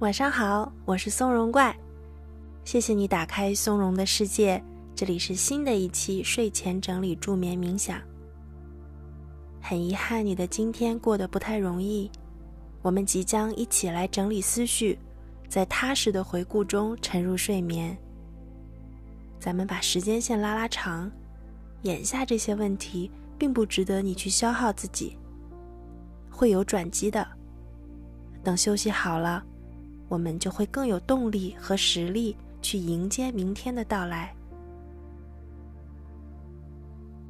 晚上好，我是松茸怪，谢谢你打开松茸的世界。这里是新的一期睡前整理助眠冥想。很遗憾你的今天过得不太容易，我们即将一起来整理思绪，在踏实的回顾中沉入睡眠。咱们把时间线拉拉长，眼下这些问题并不值得你去消耗自己，会有转机的。等休息好了。我们就会更有动力和实力去迎接明天的到来。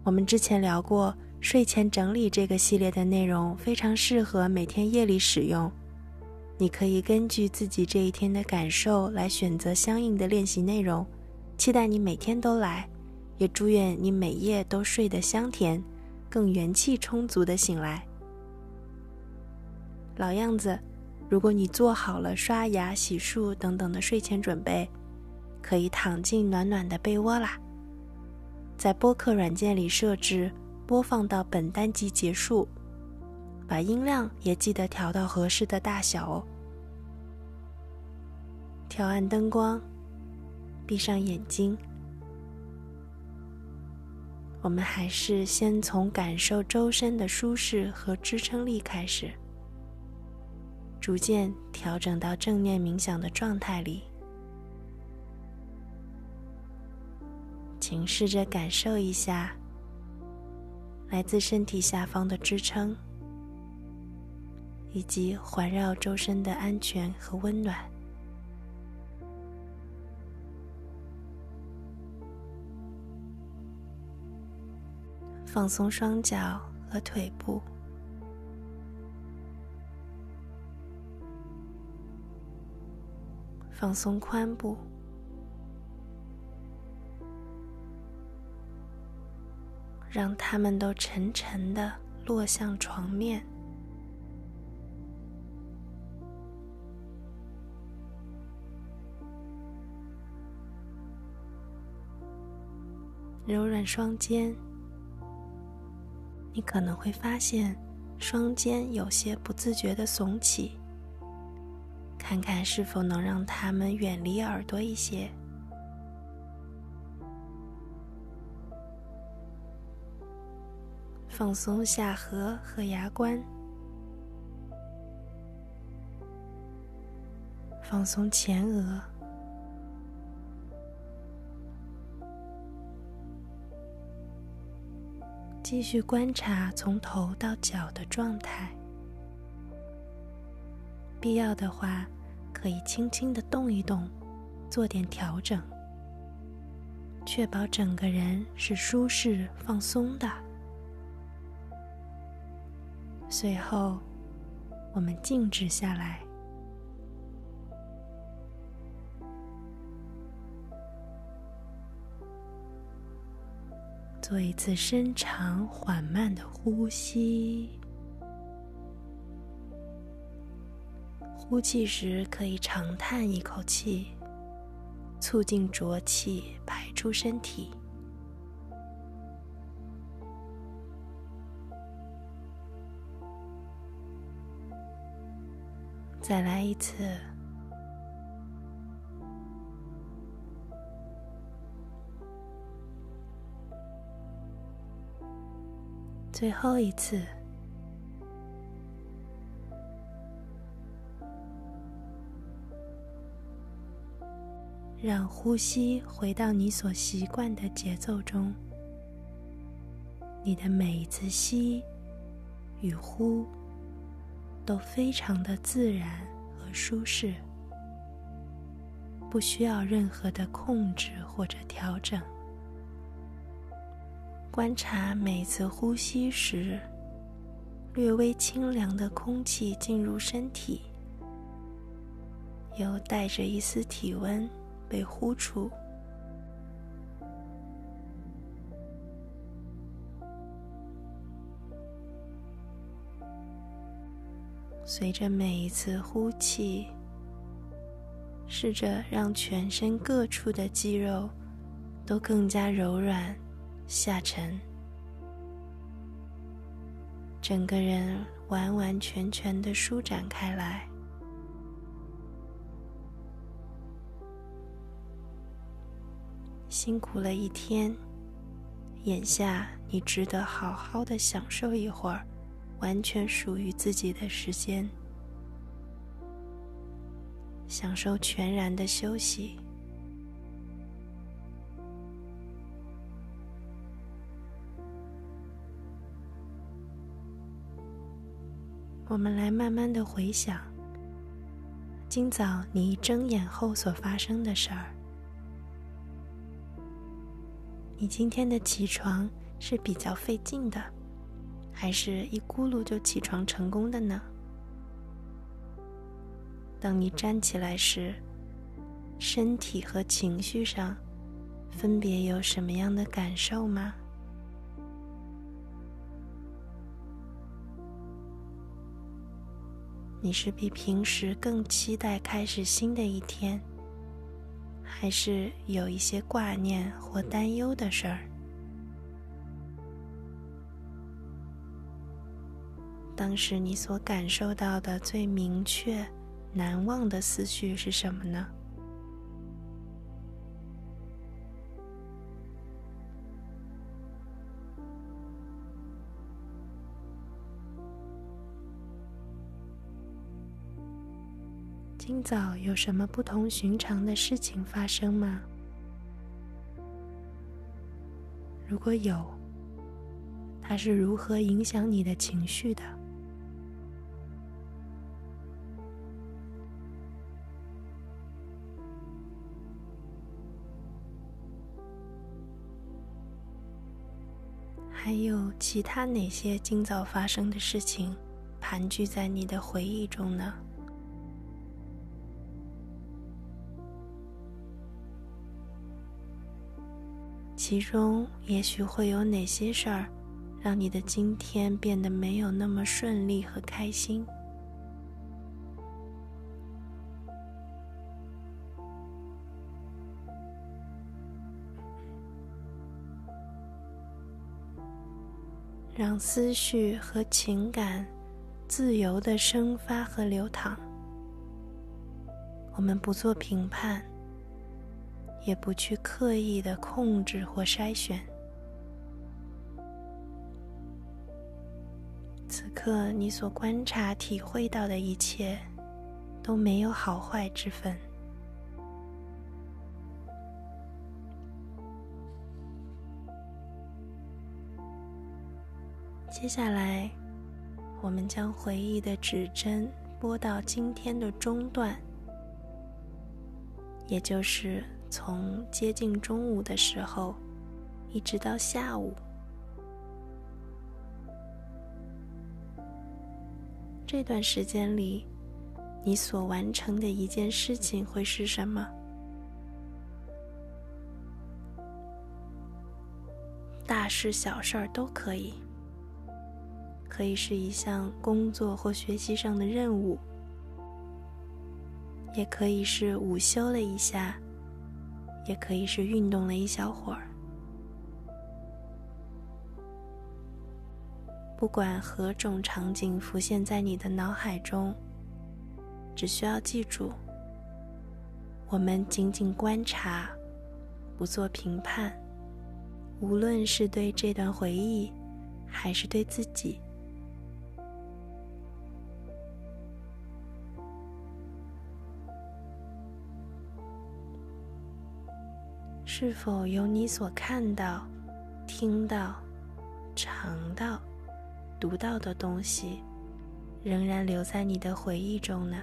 我们之前聊过睡前整理这个系列的内容，非常适合每天夜里使用。你可以根据自己这一天的感受来选择相应的练习内容。期待你每天都来，也祝愿你每夜都睡得香甜，更元气充足的醒来。老样子。如果你做好了刷牙、洗漱等等的睡前准备，可以躺进暖暖的被窝啦。在播客软件里设置播放到本单集结束，把音量也记得调到合适的大小哦。调暗灯光，闭上眼睛，我们还是先从感受周身的舒适和支撑力开始。逐渐调整到正念冥想的状态里，请试着感受一下来自身体下方的支撑，以及环绕周身的安全和温暖。放松双脚和腿部。放松髋部，让它们都沉沉的落向床面，柔软双肩。你可能会发现双肩有些不自觉的耸起。看看是否能让它们远离耳朵一些，放松下颌和牙关，放松前额，继续观察从头到脚的状态，必要的话。可以轻轻的动一动，做点调整，确保整个人是舒适放松的。随后，我们静止下来，做一次深长缓慢的呼吸。呼气时可以长叹一口气，促进浊气排出身体。再来一次，最后一次。让呼吸回到你所习惯的节奏中，你的每一次吸与呼都非常的自然和舒适，不需要任何的控制或者调整。观察每次呼吸时，略微清凉的空气进入身体，又带着一丝体温。被呼出，随着每一次呼气，试着让全身各处的肌肉都更加柔软下沉，整个人完完全全的舒展开来。辛苦了一天，眼下你值得好好的享受一会儿完全属于自己的时间，享受全然的休息。我们来慢慢的回想，今早你一睁眼后所发生的事儿。你今天的起床是比较费劲的，还是一咕噜就起床成功的呢？当你站起来时，身体和情绪上分别有什么样的感受吗？你是比平时更期待开始新的一天，还是有一些挂念或担忧的事儿？当时你所感受到的最明确、难忘的思绪是什么呢？今早有什么不同寻常的事情发生吗？如果有，它是如何影响你的情绪的？还有其他哪些今早发生的事情盘踞在你的回忆中呢？其中也许会有哪些事儿，让你的今天变得没有那么顺利和开心？让思绪和情感自由的生发和流淌。我们不做评判。也不去刻意的控制或筛选。此刻你所观察、体会到的一切，都没有好坏之分。接下来，我们将回忆的指针拨到今天的中段，也就是。从接近中午的时候，一直到下午，这段时间里，你所完成的一件事情会是什么？大事小事儿都可以，可以是一项工作或学习上的任务，也可以是午休了一下。也可以是运动了一小会儿。不管何种场景浮现在你的脑海中，只需要记住：我们仅仅观察，不做评判。无论是对这段回忆，还是对自己。是否有你所看到、听到、尝到、读到的东西，仍然留在你的回忆中呢？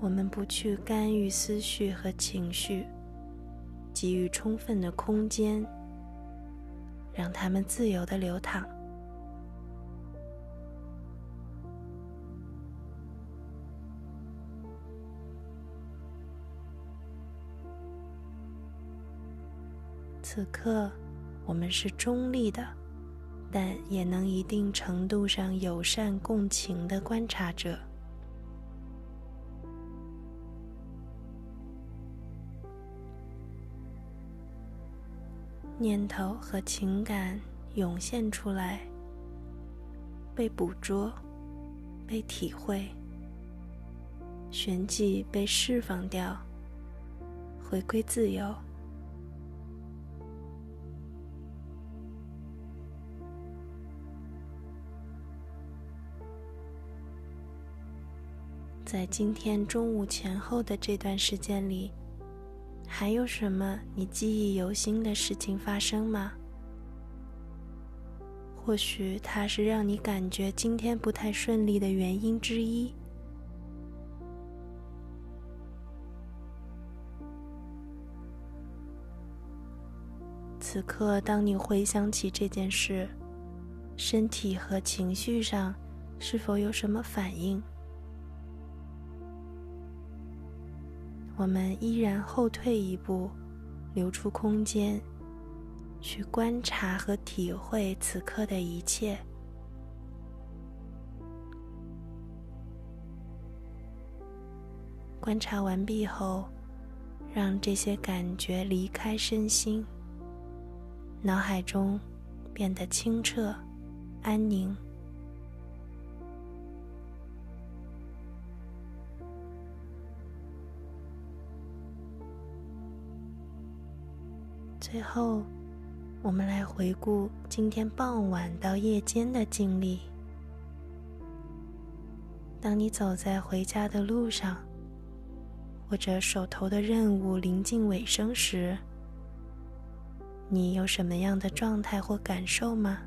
我们不去干预思绪和情绪，给予充分的空间，让它们自由的流淌。此刻，我们是中立的，但也能一定程度上友善共情的观察者。念头和情感涌现出来，被捕捉，被体会，旋即被释放掉，回归自由。在今天中午前后的这段时间里，还有什么你记忆犹新的事情发生吗？或许它是让你感觉今天不太顺利的原因之一。此刻，当你回想起这件事，身体和情绪上是否有什么反应？我们依然后退一步，留出空间，去观察和体会此刻的一切。观察完毕后，让这些感觉离开身心，脑海中变得清澈、安宁。最后，我们来回顾今天傍晚到夜间的经历。当你走在回家的路上，或者手头的任务临近尾声时，你有什么样的状态或感受吗？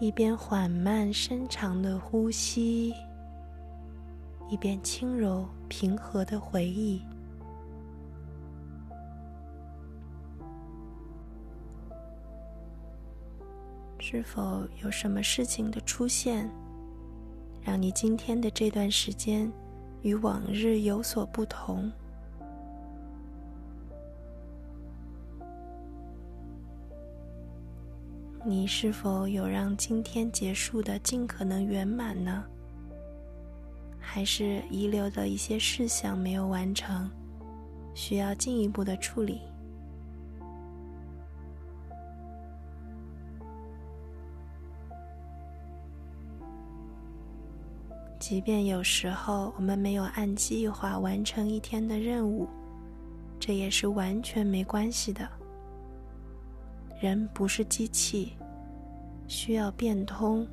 一边缓慢深长的呼吸，一边轻柔平和的回忆，是否有什么事情的出现，让你今天的这段时间与往日有所不同？你是否有让今天结束的尽可能圆满呢？还是遗留的一些事项没有完成，需要进一步的处理？即便有时候我们没有按计划完成一天的任务，这也是完全没关系的。人不是机器，需要变通，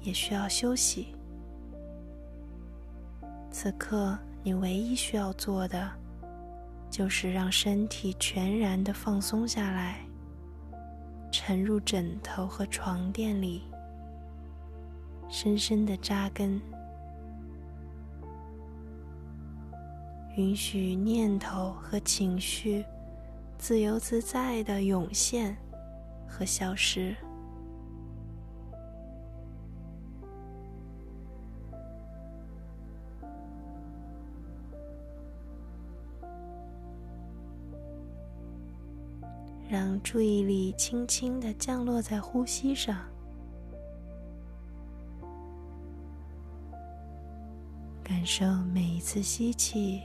也需要休息。此刻，你唯一需要做的，就是让身体全然的放松下来，沉入枕头和床垫里，深深的扎根，允许念头和情绪自由自在的涌现。和消失，让注意力轻轻的降落在呼吸上，感受每一次吸气，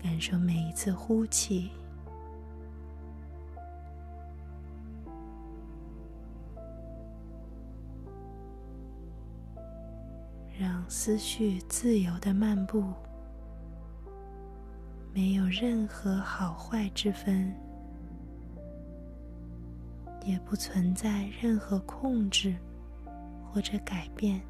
感受每一次呼气。思绪自由的漫步，没有任何好坏之分，也不存在任何控制或者改变。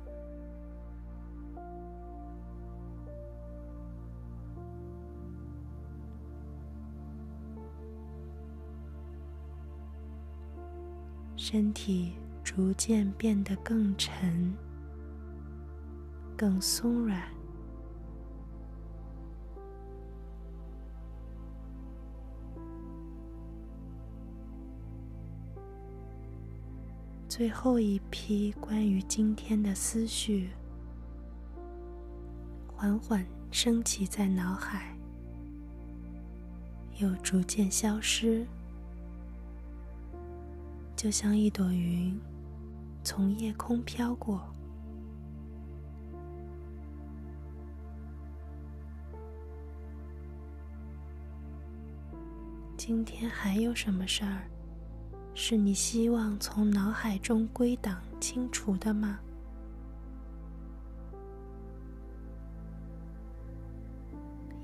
身体逐渐变得更沉。更松软，最后一批关于今天的思绪缓缓升起在脑海，又逐渐消失，就像一朵云从夜空飘过。今天还有什么事儿，是你希望从脑海中归档清除的吗？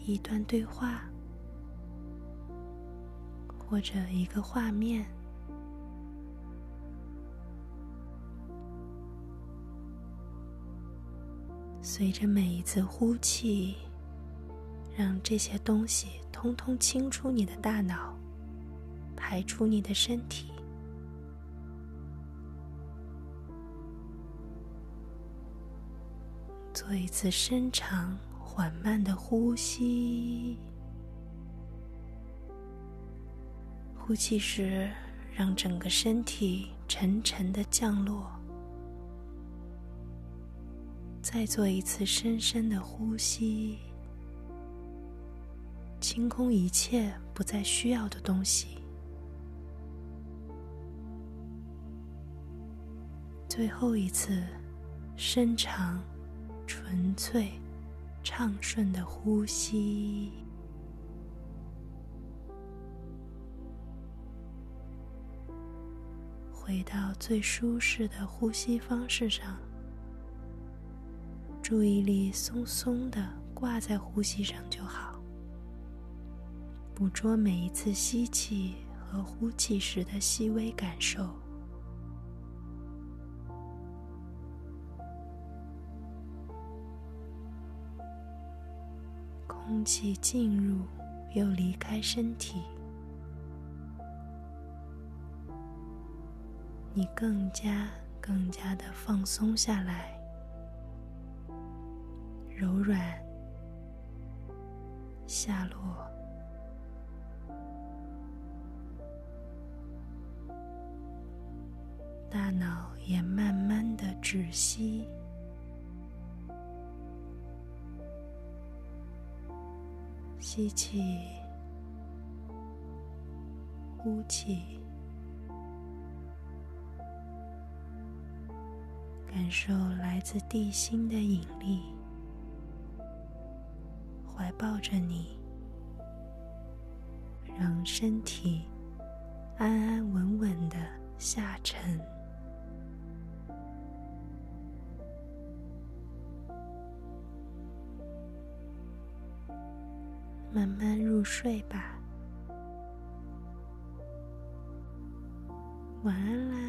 一段对话，或者一个画面，随着每一次呼气，让这些东西通通清出你的大脑，排出你的身体，做一次深长。缓慢的呼吸，呼气时让整个身体沉沉的降落。再做一次深深的呼吸，清空一切不再需要的东西。最后一次深长、纯粹。畅顺的呼吸，回到最舒适的呼吸方式上，注意力松松的挂在呼吸上就好，捕捉每一次吸气和呼气时的细微感受。气进入又离开身体，你更加更加的放松下来，柔软下落，大脑也慢慢的止息。吸气，呼气，感受来自地心的引力，怀抱着你，让身体安安稳稳的下沉。慢慢入睡吧，晚安啦。